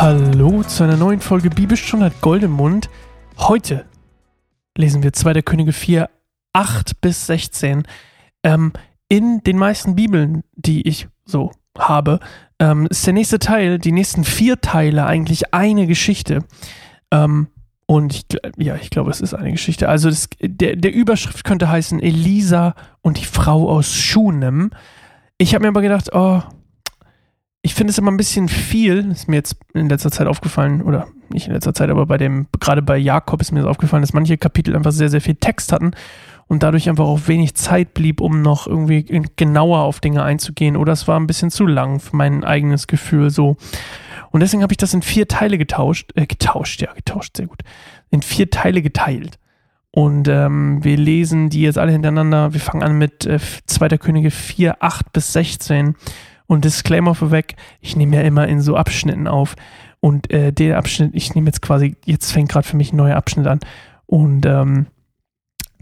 Hallo zu einer neuen Folge Bibelstunde hat Gold im Mund. Heute lesen wir 2. Könige 4, 8 bis 16. Ähm, in den meisten Bibeln, die ich so habe, ähm, ist der nächste Teil, die nächsten vier Teile eigentlich eine Geschichte. Ähm, und ich, ja, ich glaube, es ist eine Geschichte. Also das, der, der Überschrift könnte heißen Elisa und die Frau aus Schunem. Ich habe mir aber gedacht, oh, ich finde es immer ein bisschen viel, ist mir jetzt in letzter Zeit aufgefallen, oder nicht in letzter Zeit, aber bei dem, gerade bei Jakob ist mir das aufgefallen, dass manche Kapitel einfach sehr, sehr viel Text hatten und dadurch einfach auch wenig Zeit blieb, um noch irgendwie genauer auf Dinge einzugehen. Oder es war ein bisschen zu lang für mein eigenes Gefühl so. Und deswegen habe ich das in vier Teile getauscht, äh, getauscht, ja, getauscht, sehr gut. In vier Teile geteilt. Und ähm, wir lesen die jetzt alle hintereinander. Wir fangen an mit äh, 2. Könige 4, 8 bis 16. Und Disclaimer vorweg, ich nehme ja immer in so Abschnitten auf. Und äh, der Abschnitt, ich nehme jetzt quasi, jetzt fängt gerade für mich ein neuer Abschnitt an. Und ähm,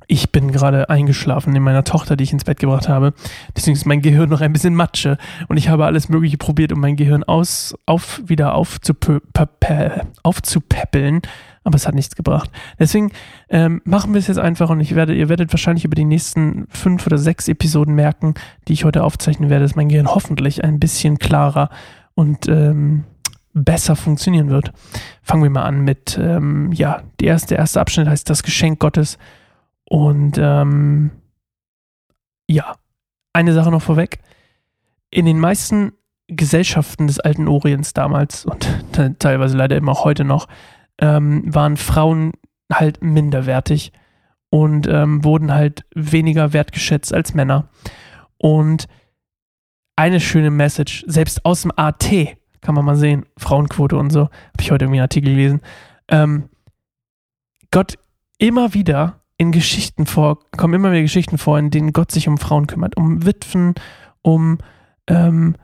ich bin gerade eingeschlafen in meiner Tochter, die ich ins Bett gebracht habe. Deswegen ist mein Gehirn noch ein bisschen Matsche. Und ich habe alles Mögliche probiert, um mein Gehirn aus, auf, wieder aufzupäppeln aber es hat nichts gebracht. Deswegen ähm, machen wir es jetzt einfach und ich werde, ihr werdet wahrscheinlich über die nächsten fünf oder sechs Episoden merken, die ich heute aufzeichnen werde, dass mein Gehirn hoffentlich ein bisschen klarer und ähm, besser funktionieren wird. Fangen wir mal an mit, ähm, ja, erste, der erste Abschnitt heißt das Geschenk Gottes und ähm, ja, eine Sache noch vorweg. In den meisten Gesellschaften des alten Orients damals und teilweise leider immer auch heute noch, ähm, waren Frauen halt minderwertig und ähm, wurden halt weniger wertgeschätzt als Männer. Und eine schöne Message, selbst aus dem AT, kann man mal sehen, Frauenquote und so, habe ich heute irgendwie einen Artikel gelesen. Ähm, Gott immer wieder in Geschichten vor, kommen immer wieder Geschichten vor, in denen Gott sich um Frauen kümmert, um Witwen, um, ähm,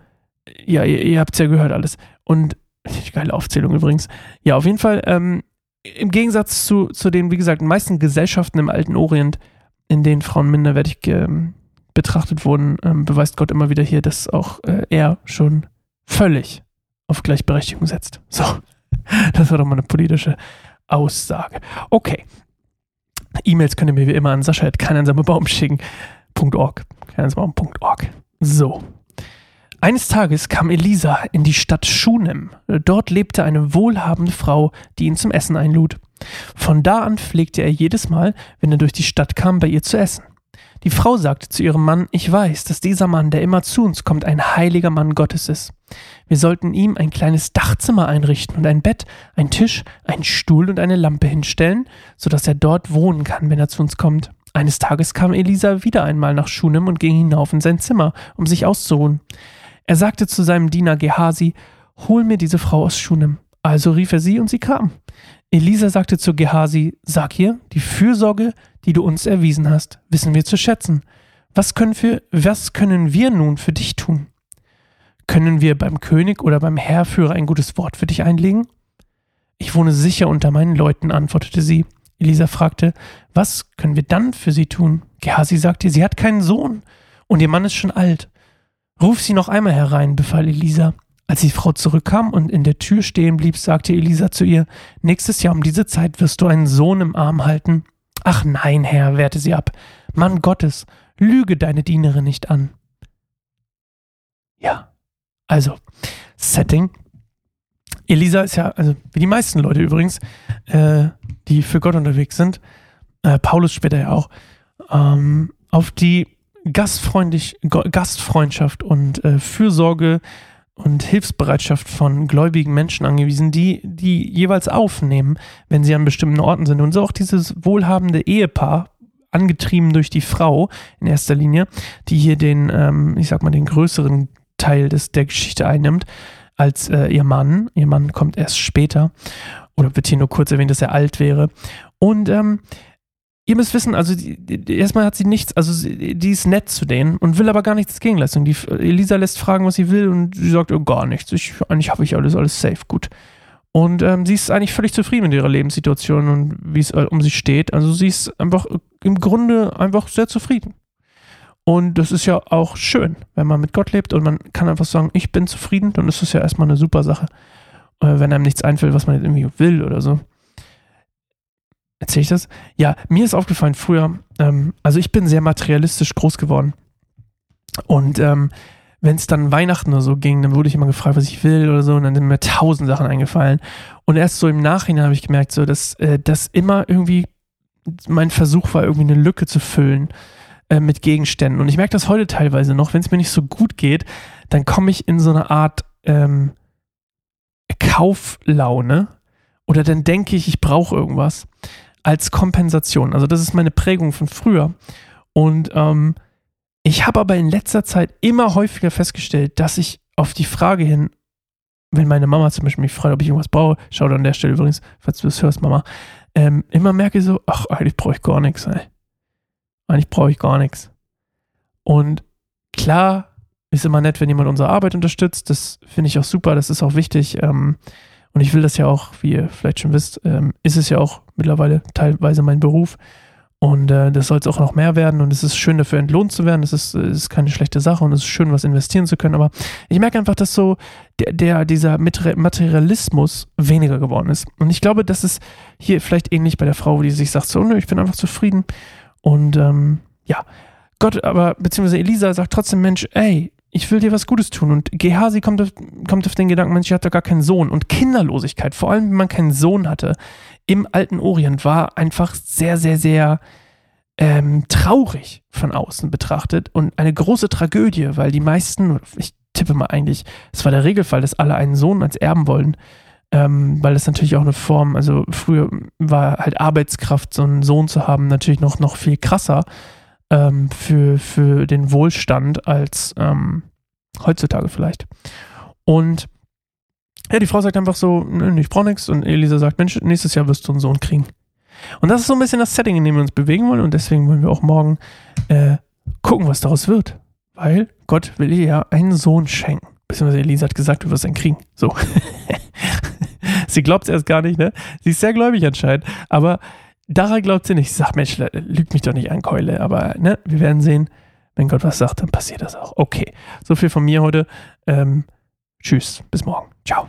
ja, ihr, ihr habt es ja gehört alles. Und Geile Aufzählung übrigens. Ja, auf jeden Fall, ähm, im Gegensatz zu, zu den, wie gesagt, meisten Gesellschaften im alten Orient, in denen Frauen minderwertig ähm, betrachtet wurden, ähm, beweist Gott immer wieder hier, dass auch äh, er schon völlig auf Gleichberechtigung setzt. So, das war doch mal eine politische Aussage. Okay. E-Mails könnt ihr mir wie immer an sascha.keineinsamebaum schicken. .org. Keineinsamebaum.org. So. Eines Tages kam Elisa in die Stadt Schunem. Dort lebte eine wohlhabende Frau, die ihn zum Essen einlud. Von da an pflegte er jedes Mal, wenn er durch die Stadt kam, bei ihr zu essen. Die Frau sagte zu ihrem Mann, ich weiß, dass dieser Mann, der immer zu uns kommt, ein heiliger Mann Gottes ist. Wir sollten ihm ein kleines Dachzimmer einrichten und ein Bett, ein Tisch, einen Stuhl und eine Lampe hinstellen, so dass er dort wohnen kann, wenn er zu uns kommt. Eines Tages kam Elisa wieder einmal nach Schunem und ging hinauf in sein Zimmer, um sich auszuruhen. Er sagte zu seinem Diener Gehasi, hol mir diese Frau aus Schunem. Also rief er sie und sie kam. Elisa sagte zu Gehasi, sag ihr, die Fürsorge, die du uns erwiesen hast, wissen wir zu schätzen. Was können, wir, was können wir nun für dich tun? Können wir beim König oder beim Heerführer ein gutes Wort für dich einlegen? Ich wohne sicher unter meinen Leuten, antwortete sie. Elisa fragte, was können wir dann für sie tun? Gehasi sagte, sie hat keinen Sohn und ihr Mann ist schon alt. Ruf sie noch einmal herein, befahl Elisa. Als die Frau zurückkam und in der Tür stehen blieb, sagte Elisa zu ihr, nächstes Jahr um diese Zeit wirst du einen Sohn im Arm halten. Ach nein, Herr, wehrte sie ab. Mann Gottes, lüge deine Dienerin nicht an. Ja, also, Setting. Elisa ist ja, also wie die meisten Leute übrigens, äh, die für Gott unterwegs sind, äh, Paulus später ja auch, ähm, auf die Gastfreundlich, Gastfreundschaft und äh, Fürsorge und Hilfsbereitschaft von gläubigen Menschen angewiesen, die die jeweils aufnehmen, wenn sie an bestimmten Orten sind. Und so auch dieses wohlhabende Ehepaar, angetrieben durch die Frau in erster Linie, die hier den, ähm, ich sag mal, den größeren Teil des, der Geschichte einnimmt, als äh, ihr Mann. Ihr Mann kommt erst später oder wird hier nur kurz erwähnt, dass er alt wäre. Und ähm, Ihr müsst wissen, also die, die, erstmal hat sie nichts, also sie, die ist nett zu denen und will aber gar nichts Gegenleistung. Die, Elisa lässt fragen, was sie will und sie sagt, oh, gar nichts. Ich, eigentlich habe ich alles, alles safe, gut. Und ähm, sie ist eigentlich völlig zufrieden mit ihrer Lebenssituation und wie es äh, um sie steht. Also sie ist einfach im Grunde einfach sehr zufrieden. Und das ist ja auch schön, wenn man mit Gott lebt und man kann einfach sagen, ich bin zufrieden, dann ist das ja erstmal eine super Sache. äh, wenn einem nichts einfällt, was man jetzt irgendwie will oder so. Erzähle ich das? Ja, mir ist aufgefallen früher, ähm, also ich bin sehr materialistisch groß geworden. Und ähm, wenn es dann Weihnachten oder so ging, dann wurde ich immer gefragt, was ich will oder so, und dann sind mir tausend Sachen eingefallen. Und erst so im Nachhinein habe ich gemerkt, so, dass äh, das immer irgendwie mein Versuch war, irgendwie eine Lücke zu füllen äh, mit Gegenständen. Und ich merke das heute teilweise noch, wenn es mir nicht so gut geht, dann komme ich in so eine Art ähm, Kauflaune oder dann denke ich, ich brauche irgendwas als Kompensation. Also das ist meine Prägung von früher. Und ähm, ich habe aber in letzter Zeit immer häufiger festgestellt, dass ich auf die Frage hin, wenn meine Mama zum Beispiel mich fragt, ob ich irgendwas brauche, schau an der Stelle übrigens, falls du das hörst, Mama, ähm, immer merke so, ach, eigentlich brauche ich gar nichts, ey. Eigentlich brauche ich gar nichts. Und klar ist immer nett, wenn jemand unsere Arbeit unterstützt. Das finde ich auch super, das ist auch wichtig. Ähm, und ich will das ja auch, wie ihr vielleicht schon wisst, ähm, ist es ja auch mittlerweile teilweise mein Beruf. Und äh, das soll es auch noch mehr werden. Und es ist schön, dafür entlohnt zu werden. Das ist, äh, ist keine schlechte Sache und es ist schön, was investieren zu können. Aber ich merke einfach, dass so der, der, dieser Materialismus weniger geworden ist. Und ich glaube, das ist hier vielleicht ähnlich bei der Frau, die sich sagt, so, nö, ich bin einfach zufrieden. Und ähm, ja, Gott, aber beziehungsweise Elisa sagt trotzdem, Mensch, ey, ich will dir was Gutes tun. Und Gehazi kommt auf, kommt auf den Gedanken, Mensch, ich hatte gar keinen Sohn. Und Kinderlosigkeit, vor allem wenn man keinen Sohn hatte, im alten Orient war einfach sehr, sehr, sehr ähm, traurig von außen betrachtet und eine große Tragödie, weil die meisten, ich tippe mal eigentlich, es war der Regelfall, dass alle einen Sohn als Erben wollen, ähm, weil das natürlich auch eine Form, also früher war halt Arbeitskraft, so einen Sohn zu haben, natürlich noch, noch viel krasser ähm, für, für den Wohlstand als ähm, heutzutage vielleicht. Und ja, die Frau sagt einfach so, ich brauche nichts. Und Elisa sagt, Mensch, nächstes Jahr wirst du einen Sohn kriegen. Und das ist so ein bisschen das Setting, in dem wir uns bewegen wollen. Und deswegen wollen wir auch morgen äh, gucken, was daraus wird. Weil Gott will ihr ja einen Sohn schenken. Beziehungsweise Elisa hat gesagt, du wirst einen kriegen. So. sie glaubt es erst gar nicht, ne? Sie ist sehr gläubig anscheinend. Aber Daran glaubt sie nicht. Sie sagt, Mensch, lügt mich doch nicht an, Keule. Aber ne, wir werden sehen, wenn Gott was sagt, dann passiert das auch. Okay, so viel von mir heute. Ähm, tschüss, bis morgen. Ciao.